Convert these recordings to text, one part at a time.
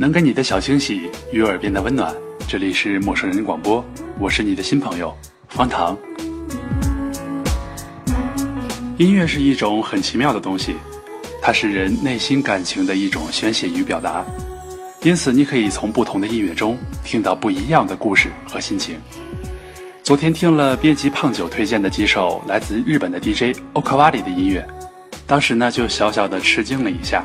能给你的小惊喜与耳边的温暖，这里是陌生人广播，我是你的新朋友方糖。音乐是一种很奇妙的东西，它是人内心感情的一种宣泄与表达，因此你可以从不同的音乐中听到不一样的故事和心情。昨天听了编辑胖九推荐的几首来自日本的 DJ Okawari 的音乐，当时呢就小小的吃惊了一下。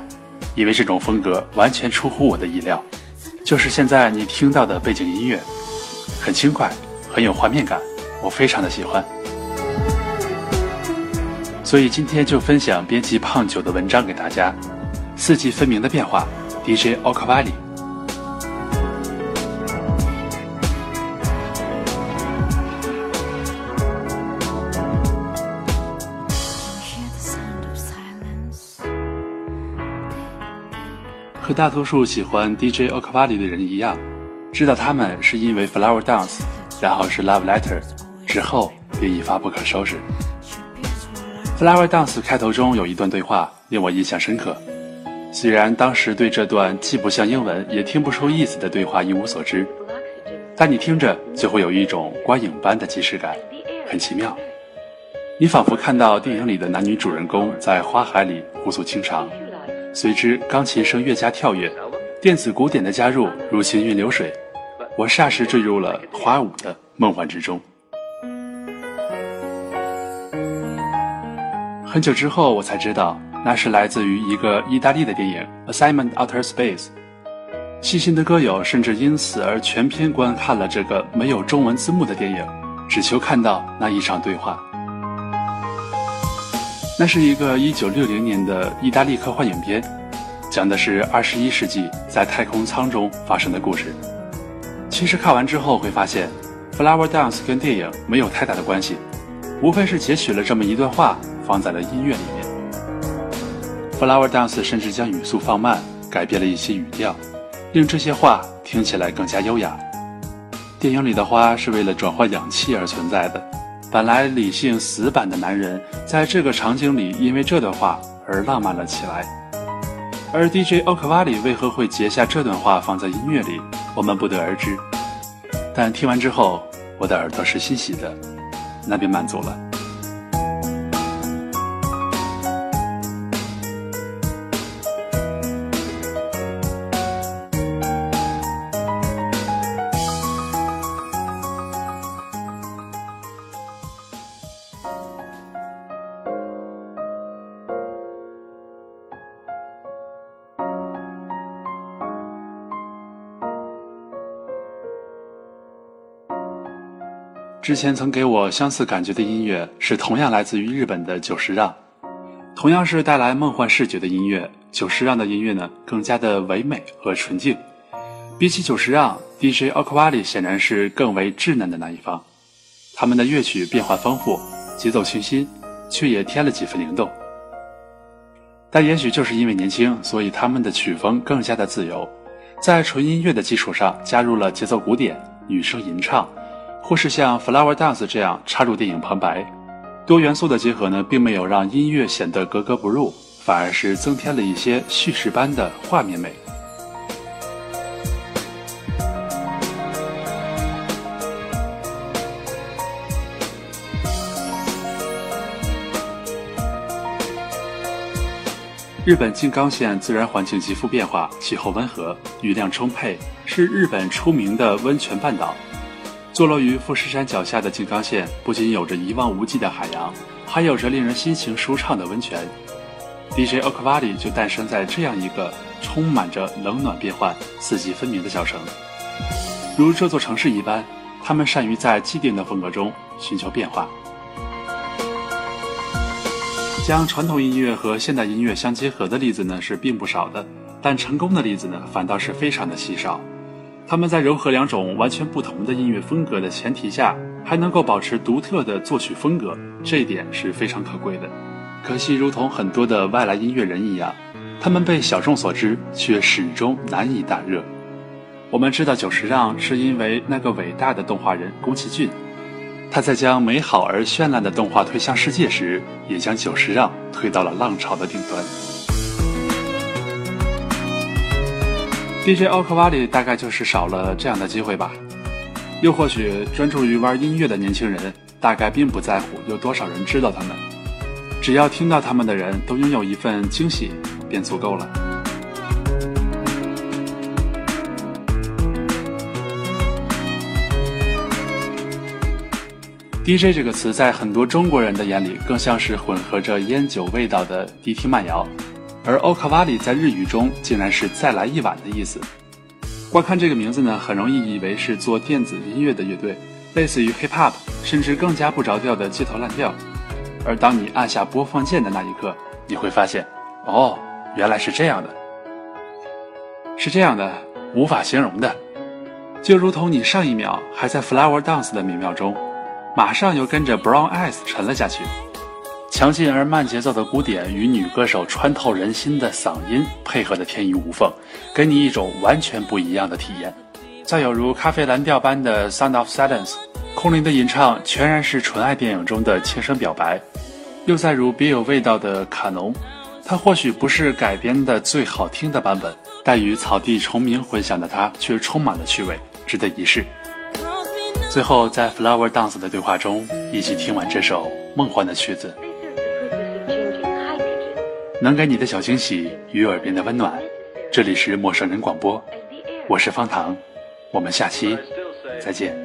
因为这种风格完全出乎我的意料，就是现在你听到的背景音乐，很轻快，很有画面感，我非常的喜欢。所以今天就分享编辑胖九的文章给大家，《四季分明的变化》，DJ o k a v a l i。和大多数喜欢 DJ Okawali 的人一样，知道他们是因为 Flower Dance，然后是 Love Letter，之后便一发不可收拾。Flower Dance 开头中有一段对话令我印象深刻，虽然当时对这段既不像英文也听不出意思的对话一无所知，但你听着就会有一种观影般的即视感，很奇妙。你仿佛看到电影里的男女主人公在花海里互诉情长。随之，钢琴声越加跳跃，电子鼓点的加入如行云流水，我霎时坠入了花舞的梦幻之中。很久之后，我才知道那是来自于一个意大利的电影《Assignment Outer Space》。细心的歌友甚至因此而全篇观看了这个没有中文字幕的电影，只求看到那一场对话。那是一个1960年的意大利科幻影片，讲的是21世纪在太空舱中发生的故事。其实看完之后会发现，《Flower Dance》跟电影没有太大的关系，无非是截取了这么一段话放在了音乐里面。《Flower Dance》甚至将语速放慢，改变了一些语调，令这些话听起来更加优雅。电影里的花是为了转换氧气而存在的。本来理性死板的男人，在这个场景里，因为这段话而浪漫了起来。而 DJ 奥克瓦里为何会截下这段话放在音乐里，我们不得而知。但听完之后，我的耳朵是欣喜的，那便满足了。之前曾给我相似感觉的音乐是同样来自于日本的久石让，同样是带来梦幻视觉的音乐。久石让的音乐呢，更加的唯美和纯净。比起久石让，DJ Okwali 显然是更为稚嫩的那一方。他们的乐曲变化丰富，节奏清新，却也添了几分灵动。但也许就是因为年轻，所以他们的曲风更加的自由，在纯音乐的基础上加入了节奏鼓点、女声吟唱。或是像《Flower Dance》这样插入电影旁白，多元素的结合呢，并没有让音乐显得格格不入，反而是增添了一些叙事般的画面美。日本静冈县自然环境极富变化，气候温和，雨量充沛，是日本出名的温泉半岛。坐落于富士山脚下的静冈县，不仅有着一望无际的海洋，还有着令人心情舒畅的温泉。DJ o k v a l i 就诞生在这样一个充满着冷暖变换、四季分明的小城。如这座城市一般，他们善于在既定的风格中寻求变化，将传统音乐和现代音乐相结合的例子呢是并不少的，但成功的例子呢反倒是非常的稀少。他们在糅合两种完全不同的音乐风格的前提下，还能够保持独特的作曲风格，这一点是非常可贵的。可惜，如同很多的外来音乐人一样，他们被小众所知，却始终难以大热。我们知道久石让是因为那个伟大的动画人宫崎骏，他在将美好而绚烂的动画推向世界时，也将久石让推到了浪潮的顶端。DJ 奥克瓦里大概就是少了这样的机会吧，又或许专注于玩音乐的年轻人，大概并不在乎有多少人知道他们。只要听到他们的人都拥有一份惊喜，便足够了。DJ 这个词在很多中国人的眼里，更像是混合着烟酒味道的迪厅慢摇，而 Okawali 在日语中竟然是再来一碗的意思。光看这个名字呢，很容易以为是做电子音乐的乐队，类似于 Hip Hop，甚至更加不着调的街头烂调。而当你按下播放键的那一刻，你会发现，哦，原来是这样的，是这样的，无法形容的，就如同你上一秒还在 Flower Dance 的美妙中，马上又跟着 Brown Eyes 沉了下去。强劲而慢节奏的鼓点与女歌手穿透人心的嗓音配合的天衣无缝，给你一种完全不一样的体验。再有如咖啡蓝调般的 Sound of Silence，空灵的吟唱全然是纯爱电影中的轻声表白。又再如别有味道的卡农，它或许不是改编的最好听的版本，但与草地虫鸣混响的它却充满了趣味，值得一试。最后，在 Flower Dance 的对话中，一起听完这首梦幻的曲子，能给你的小惊喜与耳边的温暖。这里是陌生人广播，我是方糖，我们下期再见。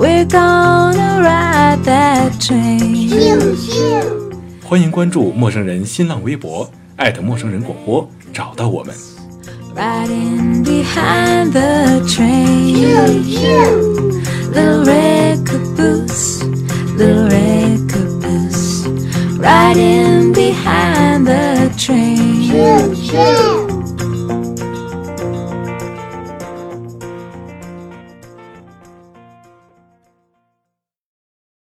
We're gonna ride that train. 欢迎关注陌生人新浪微博，艾特陌生人广播，找到我们。Riding behind the train. Little red caboose, little red caboose, riding